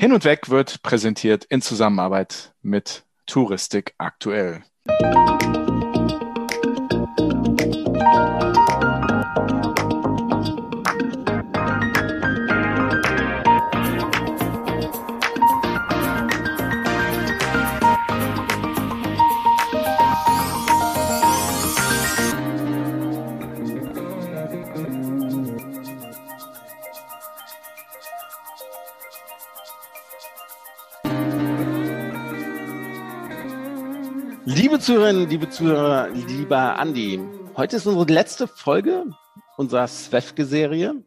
Hin und Weg wird präsentiert in Zusammenarbeit mit Touristik aktuell. Liebe Zuhörerinnen, liebe Zuhörer, lieber Andi, heute ist unsere letzte Folge unserer Swefke-Serie.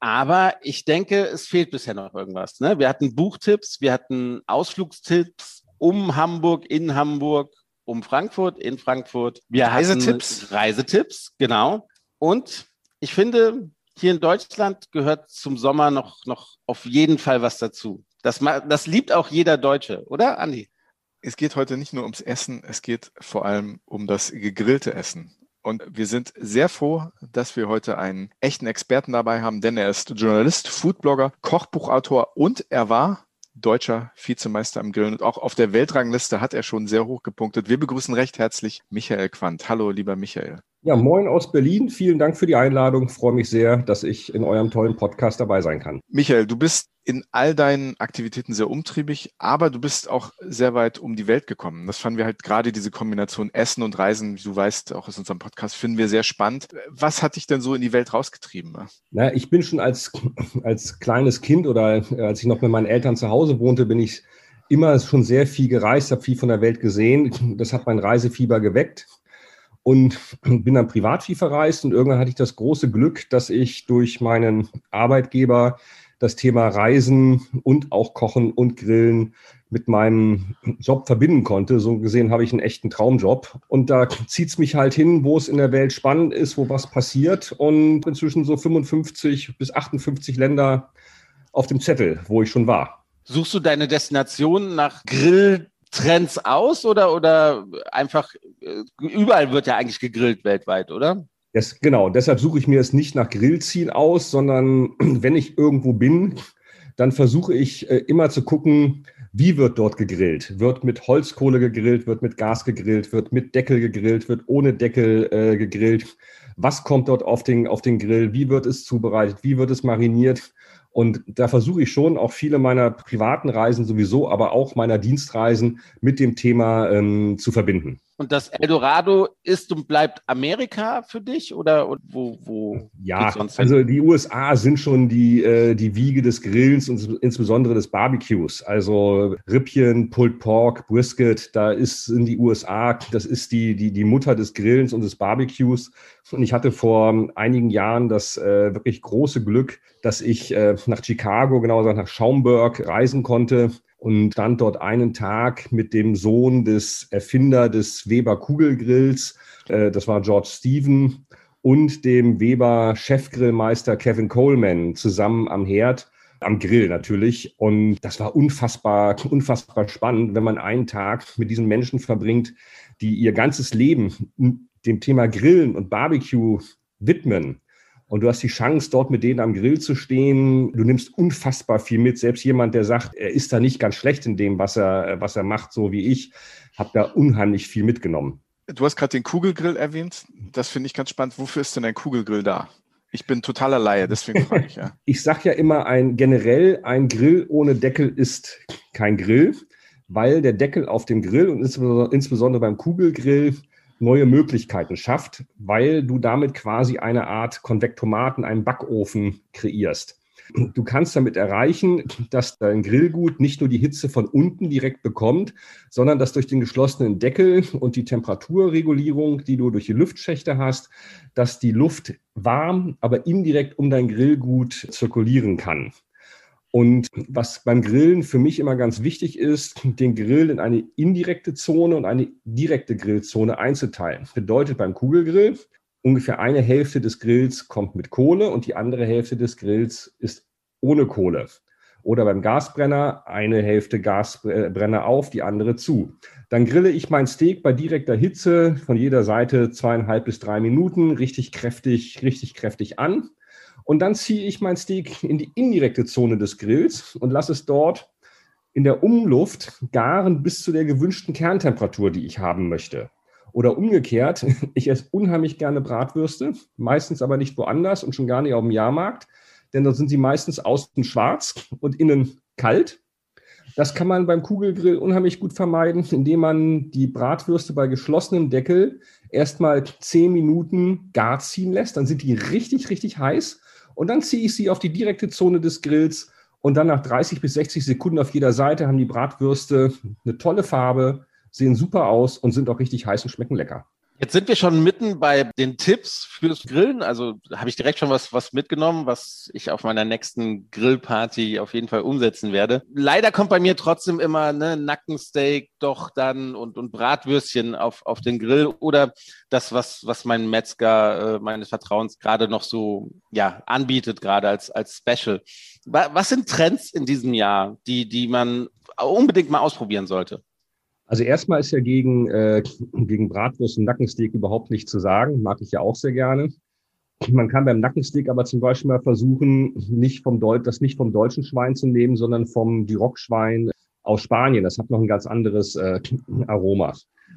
Aber ich denke, es fehlt bisher noch irgendwas. Ne? Wir hatten Buchtipps, wir hatten Ausflugstipps um Hamburg, in Hamburg, um Frankfurt, in Frankfurt. Wir Reisetipps. Reisetipps, genau. Und ich finde, hier in Deutschland gehört zum Sommer noch, noch auf jeden Fall was dazu. Das, das liebt auch jeder Deutsche, oder, Andi? Es geht heute nicht nur ums Essen, es geht vor allem um das gegrillte Essen. Und wir sind sehr froh, dass wir heute einen echten Experten dabei haben, denn er ist Journalist, Foodblogger, Kochbuchautor und er war deutscher Vizemeister im Grillen und auch auf der Weltrangliste hat er schon sehr hoch gepunktet. Wir begrüßen recht herzlich Michael Quandt. Hallo, lieber Michael. Ja, moin aus Berlin. Vielen Dank für die Einladung. Ich freue mich sehr, dass ich in eurem tollen Podcast dabei sein kann. Michael, du bist in all deinen Aktivitäten sehr umtriebig, aber du bist auch sehr weit um die Welt gekommen. Das fanden wir halt gerade diese Kombination Essen und Reisen, wie du weißt, auch aus unserem Podcast, finden wir sehr spannend. Was hat dich denn so in die Welt rausgetrieben? Na, ich bin schon als, als kleines Kind oder als ich noch mit meinen Eltern zu Hause wohnte, bin ich immer schon sehr viel gereist, habe viel von der Welt gesehen. Das hat mein Reisefieber geweckt und bin dann privat viel verreist und irgendwann hatte ich das große Glück, dass ich durch meinen Arbeitgeber das Thema Reisen und auch Kochen und Grillen mit meinem Job verbinden konnte. So gesehen habe ich einen echten Traumjob. Und da zieht es mich halt hin, wo es in der Welt spannend ist, wo was passiert. Und inzwischen so 55 bis 58 Länder auf dem Zettel, wo ich schon war. Suchst du deine Destination nach Grilltrends aus oder, oder einfach, äh, überall wird ja eigentlich gegrillt weltweit, oder? Das, genau, deshalb suche ich mir es nicht nach Grillziehen aus, sondern wenn ich irgendwo bin, dann versuche ich äh, immer zu gucken, wie wird dort gegrillt? Wird mit Holzkohle gegrillt, wird mit Gas gegrillt, wird mit Deckel gegrillt, wird ohne Deckel äh, gegrillt? Was kommt dort auf den, auf den Grill? Wie wird es zubereitet? Wie wird es mariniert? Und da versuche ich schon auch viele meiner privaten Reisen sowieso, aber auch meiner Dienstreisen mit dem Thema ähm, zu verbinden. Und das Eldorado ist und bleibt Amerika für dich oder wo? wo ja, also die USA sind schon die, äh, die Wiege des Grillens und insbesondere des Barbecues. Also Rippchen, Pulled Pork, Brisket, da ist in die USA, das ist die, die, die Mutter des Grillens und des Barbecues. Und ich hatte vor einigen Jahren das äh, wirklich große Glück, dass ich äh, nach Chicago, genauer gesagt nach Schaumburg reisen konnte und stand dort einen Tag mit dem Sohn des Erfinder des Weber Kugelgrills, äh, das war George Stephen, und dem Weber Chefgrillmeister Kevin Coleman zusammen am Herd am Grill natürlich. Und das war unfassbar, unfassbar spannend, wenn man einen Tag mit diesen Menschen verbringt, die ihr ganzes Leben dem Thema Grillen und Barbecue widmen und du hast die Chance, dort mit denen am Grill zu stehen. Du nimmst unfassbar viel mit. Selbst jemand, der sagt, er ist da nicht ganz schlecht in dem, was er, was er macht, so wie ich, hat da unheimlich viel mitgenommen. Du hast gerade den Kugelgrill erwähnt. Das finde ich ganz spannend. Wofür ist denn ein Kugelgrill da? Ich bin totaler Laie, deswegen frage ich ja. ich sage ja immer, ein generell ein Grill ohne Deckel ist kein Grill, weil der Deckel auf dem Grill und insbesondere beim Kugelgrill neue Möglichkeiten schafft, weil du damit quasi eine Art Konvektomaten, einen Backofen kreierst. Du kannst damit erreichen, dass dein Grillgut nicht nur die Hitze von unten direkt bekommt, sondern dass durch den geschlossenen Deckel und die Temperaturregulierung, die du durch die Lüftschächte hast, dass die Luft warm, aber indirekt um dein Grillgut zirkulieren kann. Und was beim Grillen für mich immer ganz wichtig ist, den Grill in eine indirekte Zone und eine direkte Grillzone einzuteilen. Bedeutet beim Kugelgrill, ungefähr eine Hälfte des Grills kommt mit Kohle und die andere Hälfte des Grills ist ohne Kohle. Oder beim Gasbrenner eine Hälfte Gasbrenner auf, die andere zu. Dann grille ich mein Steak bei direkter Hitze von jeder Seite zweieinhalb bis drei Minuten richtig kräftig, richtig kräftig an Und dann ziehe ich mein Steak in die indirekte Zone des Grills und lasse es dort in der Umluft garen bis zu der gewünschten Kerntemperatur, die ich haben möchte. Oder umgekehrt, ich esse unheimlich gerne Bratwürste, meistens aber nicht woanders und schon gar nicht auf dem Jahrmarkt, denn dort sind sie meistens außen schwarz und innen kalt. Das kann man beim Kugelgrill unheimlich gut vermeiden, indem man die Bratwürste bei geschlossenem Deckel erstmal zehn Minuten gar ziehen lässt. Dann sind die richtig, richtig heiß. Und dann ziehe ich sie auf die direkte Zone des Grills. Und dann nach 30 bis 60 Sekunden auf jeder Seite haben die Bratwürste eine tolle Farbe, sehen super aus und sind auch richtig heiß und schmecken lecker. Jetzt sind wir schon mitten bei den Tipps fürs Grillen. Also habe ich direkt schon was, was mitgenommen, was ich auf meiner nächsten Grillparty auf jeden Fall umsetzen werde. Leider kommt bei mir trotzdem immer ne, Nackensteak doch dann und, und Bratwürstchen auf, auf den Grill oder das, was, was mein Metzger äh, meines Vertrauens gerade noch so ja, anbietet, gerade als, als Special. Was sind Trends in diesem Jahr, die, die man unbedingt mal ausprobieren sollte? Also erstmal ist ja gegen, äh, gegen Bratwurst und Nackensteak überhaupt nicht zu sagen. Mag ich ja auch sehr gerne. Man kann beim Nackensteak aber zum Beispiel mal versuchen, nicht vom Deut das nicht vom deutschen Schwein zu nehmen, sondern vom Duroc-Schwein aus Spanien. Das hat noch ein ganz anderes äh, Aroma.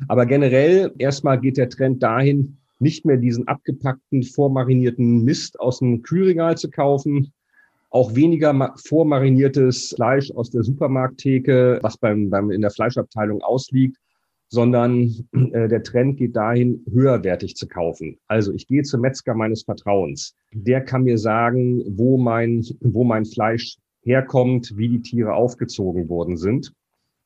Aber generell erstmal geht der Trend dahin, nicht mehr diesen abgepackten, vormarinierten Mist aus dem Kühlregal zu kaufen, auch weniger vormariniertes Fleisch aus der Supermarkttheke, was beim, beim, in der Fleischabteilung ausliegt, sondern äh, der Trend geht dahin, höherwertig zu kaufen. Also ich gehe zum Metzger meines Vertrauens. Der kann mir sagen, wo mein, wo mein Fleisch herkommt, wie die Tiere aufgezogen worden sind.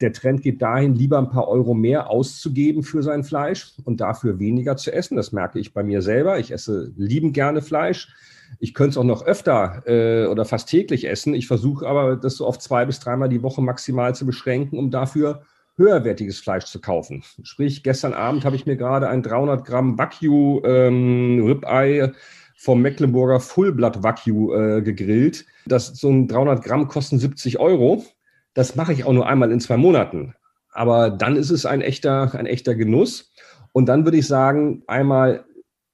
Der Trend geht dahin, lieber ein paar Euro mehr auszugeben für sein Fleisch und dafür weniger zu essen. Das merke ich bei mir selber. Ich esse lieben gerne Fleisch. Ich könnte es auch noch öfter äh, oder fast täglich essen. Ich versuche aber, das so auf zwei bis dreimal die Woche maximal zu beschränken, um dafür höherwertiges Fleisch zu kaufen. Sprich, gestern Abend habe ich mir gerade ein 300 Gramm Wagyu ähm, Ribeye vom Mecklenburger Fullblatt Wagyu äh, gegrillt. Das so ein 300 Gramm kosten 70 Euro. Das mache ich auch nur einmal in zwei Monaten. Aber dann ist es ein echter, ein echter Genuss. Und dann würde ich sagen, einmal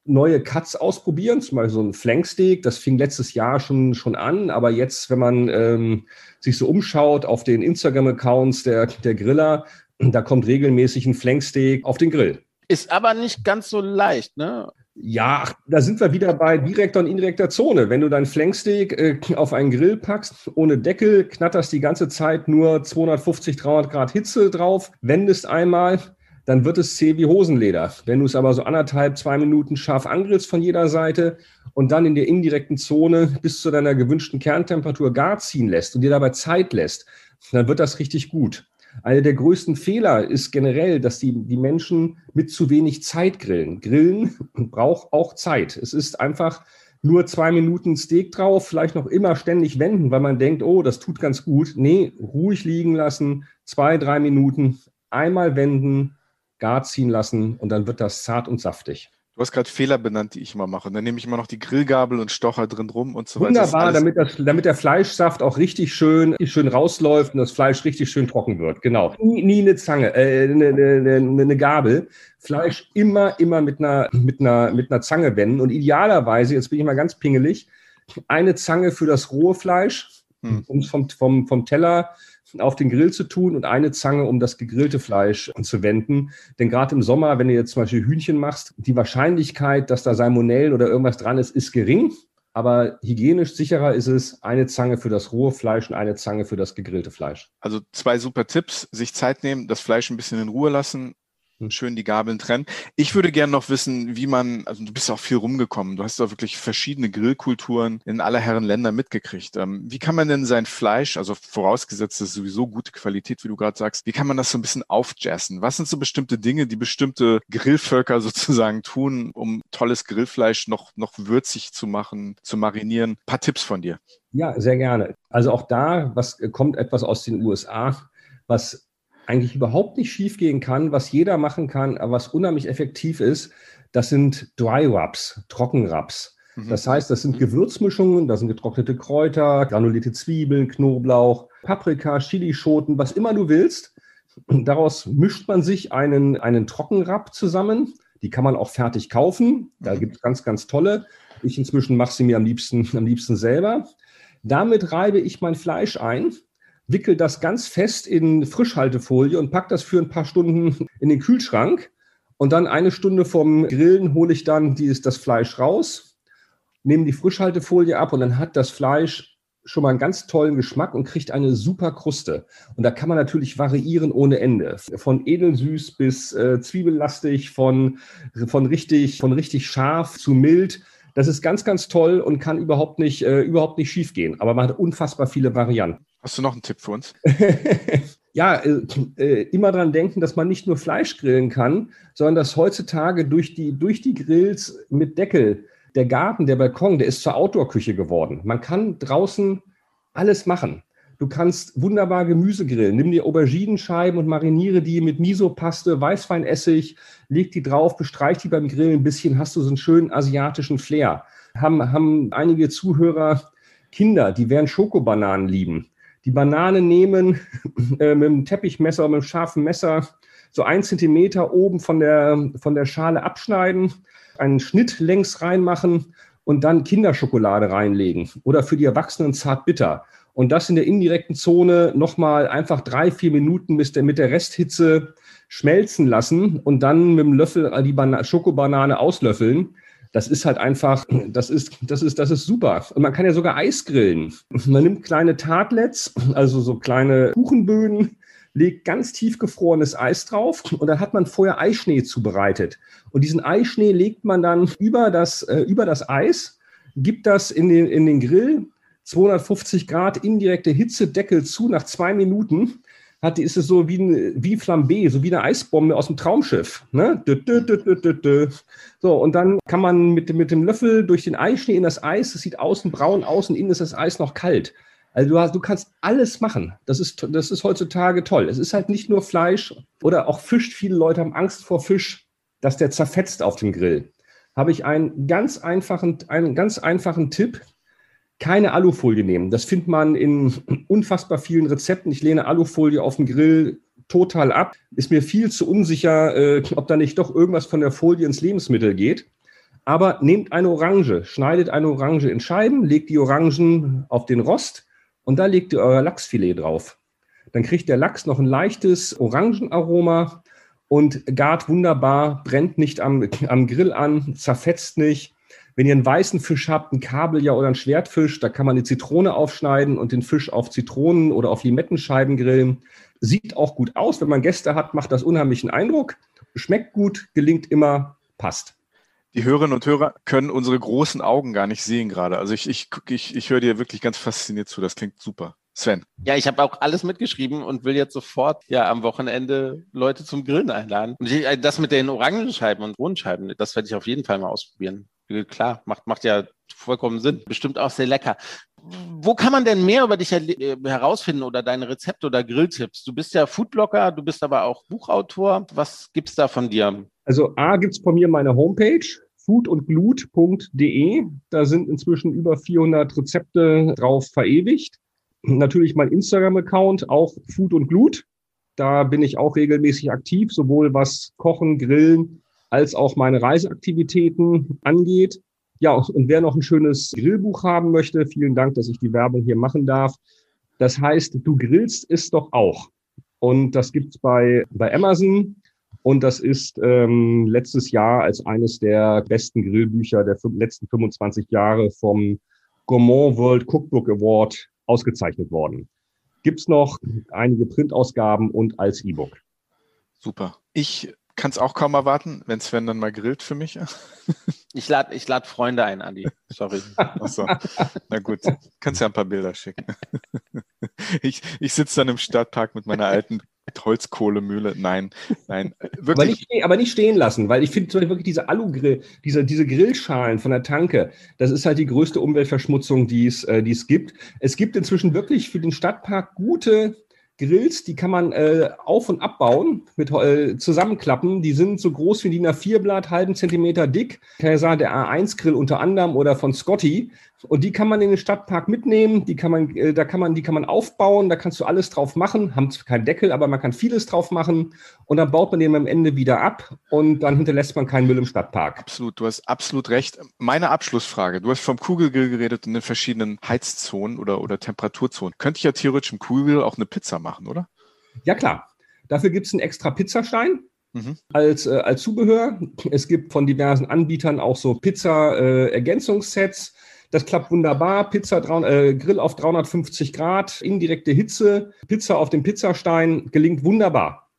neue Cuts ausprobieren, zum Beispiel so ein Flanksteak. Das fing letztes Jahr schon, schon an, aber jetzt, wenn man ähm, sich so umschaut auf den Instagram-Accounts der, der Griller, da kommt regelmäßig ein Flanksteak auf den Grill. Ist aber nicht ganz so leicht, ne? Ja, da sind wir wieder bei direkter und indirekter Zone. Wenn du dein Flanksteak äh, auf einen Grill packst, ohne Deckel, knatterst die ganze Zeit nur 250, 300 Grad Hitze drauf, wendest einmal, dann wird es zäh wie Hosenleder. Wenn du es aber so anderthalb, zwei Minuten scharf angrillst von jeder Seite und dann in der indirekten Zone bis zu deiner gewünschten Kerntemperatur gar ziehen lässt und dir dabei Zeit lässt, dann wird das richtig gut. Einer der größten Fehler ist generell, dass die, die Menschen mit zu wenig Zeit grillen. Grillen braucht auch Zeit. Es ist einfach nur zwei Minuten Steak drauf, vielleicht noch immer ständig wenden, weil man denkt, oh, das tut ganz gut. Nee, ruhig liegen lassen, zwei, drei Minuten, einmal wenden, gar ziehen lassen und dann wird das zart und saftig. Du hast gerade Fehler benannt, die ich immer mache. Dann nehme ich immer noch die Grillgabel und stocher drin rum und so weiter. Wunderbar, damit, das, damit der Fleischsaft auch richtig schön, schön rausläuft und das Fleisch richtig schön trocken wird. Genau. Nie, nie eine Zange, äh, eine, eine, eine Gabel. Fleisch immer, immer mit einer, mit, einer, mit einer Zange wenden. Und idealerweise, jetzt bin ich mal ganz pingelig, eine Zange für das rohe Fleisch, hm. um es vom, vom, vom Teller auf den Grill zu tun und eine Zange, um das gegrillte Fleisch zu wenden. Denn gerade im Sommer, wenn du jetzt zum Beispiel Hühnchen machst, die Wahrscheinlichkeit, dass da Salmonellen oder irgendwas dran ist, ist gering. Aber hygienisch sicherer ist es, eine Zange für das rohe Fleisch und eine Zange für das gegrillte Fleisch. Also zwei super Tipps. Sich Zeit nehmen, das Fleisch ein bisschen in Ruhe lassen. Schön die Gabeln trennen. Ich würde gerne noch wissen, wie man, also du bist auch viel rumgekommen, du hast da wirklich verschiedene Grillkulturen in aller Herren Länder mitgekriegt. Ähm, wie kann man denn sein Fleisch, also vorausgesetzt, ist sowieso gute Qualität, wie du gerade sagst, wie kann man das so ein bisschen aufjassen? Was sind so bestimmte Dinge, die bestimmte Grillvölker sozusagen tun, um tolles Grillfleisch noch, noch würzig zu machen, zu marinieren? Ein paar Tipps von dir. Ja, sehr gerne. Also auch da, was kommt etwas aus den USA, was eigentlich überhaupt nicht schiefgehen kann, was jeder machen kann, aber was unheimlich effektiv ist, das sind Dry Rubs, Trockenrubs. Mhm. Das heißt, das sind mhm. Gewürzmischungen, da sind getrocknete Kräuter, granulierte Zwiebeln, Knoblauch, Paprika, Chilischoten, was immer du willst. Daraus mischt man sich einen, einen Trockenrab zusammen. Die kann man auch fertig kaufen. Da mhm. gibt es ganz, ganz tolle. Ich inzwischen mache sie mir am liebsten, am liebsten selber. Damit reibe ich mein Fleisch ein, wickel das ganz fest in Frischhaltefolie und pack das für ein paar Stunden in den Kühlschrank. Und dann eine Stunde vom Grillen hole ich dann dieses, das Fleisch raus, nehme die Frischhaltefolie ab und dann hat das Fleisch schon mal einen ganz tollen Geschmack und kriegt eine super Kruste. Und da kann man natürlich variieren ohne Ende. Von edelsüß bis äh, zwiebellastig, von, von, richtig, von richtig scharf zu mild. Das ist ganz, ganz toll und kann überhaupt nicht, äh, überhaupt nicht schief gehen. Aber man hat unfassbar viele Varianten. Hast du noch einen Tipp für uns? ja, äh, äh, immer dran denken, dass man nicht nur Fleisch grillen kann, sondern dass heutzutage durch die, durch die Grills mit Deckel der Garten, der Balkon, der ist zur Outdoor-Küche geworden. Man kann draußen alles machen. Du kannst wunderbar Gemüse grillen. Nimm dir Auberginenscheiben und mariniere die mit Miso-Paste, Weißweinessig, leg die drauf, bestreich die beim Grillen ein bisschen, hast du so einen schönen asiatischen Flair. Haben, haben einige Zuhörer Kinder, die werden Schokobananen lieben. Die Banane nehmen, äh, mit einem Teppichmesser, mit einem scharfen Messer, so ein Zentimeter oben von der, von der Schale abschneiden, einen Schnitt längs reinmachen und dann Kinderschokolade reinlegen oder für die Erwachsenen zart bitter. Und das in der indirekten Zone nochmal einfach drei, vier Minuten mit der, mit der Resthitze schmelzen lassen und dann mit dem Löffel die Bana Schokobanane auslöffeln. Das ist halt einfach, das ist, das ist, das ist super. Und man kann ja sogar Eis grillen. Man nimmt kleine Tartlets, also so kleine Kuchenböden, legt ganz tiefgefrorenes Eis drauf und dann hat man vorher Eischnee zubereitet. Und diesen Eischnee legt man dann über das, äh, über das Eis, gibt das in den, in den Grill, 250 Grad indirekte Hitze, Deckel zu, nach zwei Minuten hat, ist es so wie, ein, wie Flambé, so wie eine Eisbombe aus dem Traumschiff. Ne? So, und dann kann man mit, mit dem Löffel durch den Eischnee in das Eis, es sieht außen braun aus und innen ist das Eis noch kalt. Also du, hast, du kannst alles machen. Das ist, das ist heutzutage toll. Es ist halt nicht nur Fleisch oder auch Fisch. Viele Leute haben Angst vor Fisch, dass der zerfetzt auf dem Grill. Habe ich einen ganz einfachen, einen ganz einfachen Tipp. Keine Alufolie nehmen. Das findet man in unfassbar vielen Rezepten. Ich lehne Alufolie auf dem Grill total ab. Ist mir viel zu unsicher, äh, ob da nicht doch irgendwas von der Folie ins Lebensmittel geht. Aber nehmt eine Orange, schneidet eine Orange in Scheiben, legt die Orangen auf den Rost, und da legt ihr euer Lachsfilet drauf. Dann kriegt der Lachs noch ein leichtes Orangenaroma und gart wunderbar, brennt nicht am, am Grill an, zerfetzt nicht. Wenn ihr einen weißen Fisch habt, einen Kabeljau oder einen Schwertfisch, da kann man die Zitrone aufschneiden und den Fisch auf Zitronen oder auf Limettenscheiben grillen. Sieht auch gut aus. Wenn man Gäste hat, macht das unheimlichen Eindruck. Schmeckt gut, gelingt immer, passt. Die Hörerinnen und Hörer können unsere großen Augen gar nicht sehen gerade. Also ich, ich, ich, ich höre dir wirklich ganz fasziniert zu. Das klingt super. Sven. Ja, ich habe auch alles mitgeschrieben und will jetzt sofort ja am Wochenende Leute zum Grillen einladen. Und ich, das mit den Orangenscheiben und Rundscheiben, das werde ich auf jeden Fall mal ausprobieren. Klar, macht, macht ja vollkommen Sinn. Bestimmt auch sehr lecker. Wo kann man denn mehr über dich äh, herausfinden oder deine Rezepte oder Grilltipps? Du bist ja Foodblogger, du bist aber auch Buchautor. Was gibt es da von dir? Also A gibt es von mir meine Homepage, foodundglut.de. Da sind inzwischen über 400 Rezepte drauf verewigt. Natürlich mein Instagram-Account, auch Food und Glut. Da bin ich auch regelmäßig aktiv, sowohl was Kochen, Grillen als auch meine Reiseaktivitäten angeht. Ja, und wer noch ein schönes Grillbuch haben möchte, vielen Dank, dass ich die Werbung hier machen darf. Das heißt, du grillst es doch auch. Und das gibt's bei, bei Amazon. Und das ist ähm, letztes Jahr als eines der besten Grillbücher der letzten 25 Jahre vom Gourmand World Cookbook Award ausgezeichnet worden. Gibt's noch einige Printausgaben und als E-Book. Super. Ich kann es auch kaum erwarten, wenn Sven dann mal grillt für mich. Ich lade ich lad Freunde ein, Andi. Sorry. Achso. Na gut, kannst ja ein paar Bilder schicken. Ich, ich sitze dann im Stadtpark mit meiner alten Holzkohlemühle. Nein, nein. Wirklich. Aber nicht, aber nicht stehen lassen, weil ich finde wirklich diese Alugrill, diese, diese Grillschalen von der Tanke, das ist halt die größte Umweltverschmutzung, die es, äh, die es gibt. Es gibt inzwischen wirklich für den Stadtpark gute Grills, die kann man äh, auf- und abbauen, mit äh, zusammenklappen. Die sind so groß wie die DIN A4-Blatt, halben Zentimeter dick. Kann ja sagen, der A1-Grill unter anderem oder von Scotty, Und die kann man in den Stadtpark mitnehmen, die kann man, äh, da kann man, die kann man aufbauen, da kannst du alles drauf machen, haben zwar keinen Deckel, aber man kann vieles drauf machen und dann baut man den am Ende wieder ab und dann hinterlässt man keinen Müll im Stadtpark. Absolut, du hast absolut recht. Meine Abschlussfrage, du hast vom Kugelgrill geredet und den verschiedenen Heizzonen oder, oder Temperaturzonen. Könnte ich ja theoretisch im Kugelgrill auch eine Pizza machen, oder? Ja, klar. Dafür gibt es einen extra Pizzastein. Mhm. Als, äh, als Zubehör. Es gibt von diversen Anbietern auch so Pizza-Ergänzungssets. Äh, das klappt wunderbar. Pizza, äh, Grill auf 350 Grad, indirekte Hitze, Pizza auf dem Pizzastein gelingt wunderbar.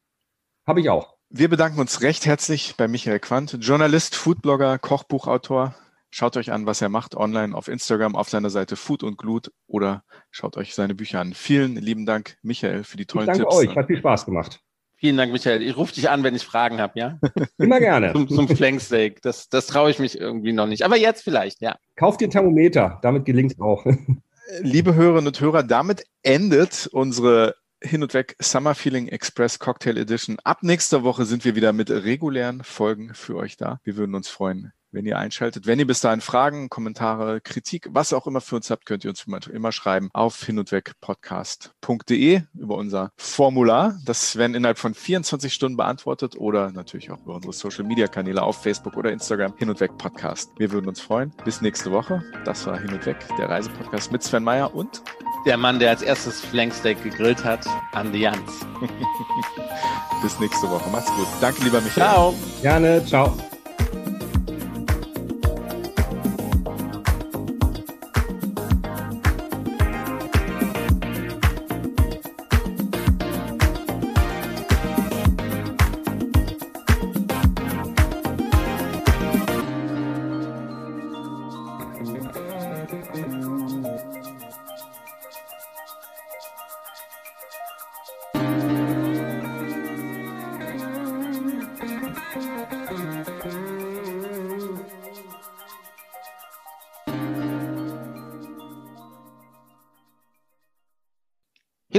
Habe ich auch. Wir bedanken uns recht herzlich bei Michael Quandt, Journalist, Foodblogger, Kochbuchautor. Schaut euch an, was er macht online auf Instagram auf seiner Seite Food und Glut oder schaut euch seine Bücher an. Vielen lieben Dank, Michael, für die tollen ich danke Tipps. Danke euch, hat viel Spaß gemacht. Vielen Dank, Michael. Ich rufe dich an, wenn ich Fragen habe, ja? Immer gerne. zum, zum Flanksteak. Das, das traue ich mich irgendwie noch nicht. Aber jetzt vielleicht, ja. Kauft den Thermometer, damit gelingt es auch. Liebe Hörerinnen und Hörer, damit endet unsere hin und weg Summer Feeling Express Cocktail Edition. Ab nächster Woche sind wir wieder mit regulären Folgen für euch da. Wir würden uns freuen, wenn ihr einschaltet. Wenn ihr bis dahin Fragen, Kommentare, Kritik, was auch immer für uns habt, könnt ihr uns immer schreiben auf hinundwegpodcast.de über unser Formular. Das werden innerhalb von 24 Stunden beantwortet oder natürlich auch über unsere Social Media Kanäle auf Facebook oder Instagram Hin und Weg Podcast. Wir würden uns freuen. Bis nächste Woche. Das war Hin und Weg, der Reisepodcast mit Sven Meyer und der Mann, der als erstes Flanksteak gegrillt hat, Andi Jans. Bis nächste Woche. Macht's gut. Danke, lieber Michael. Ciao. Gerne. Ciao.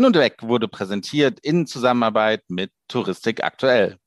Hin und Weg wurde präsentiert in Zusammenarbeit mit Touristik aktuell.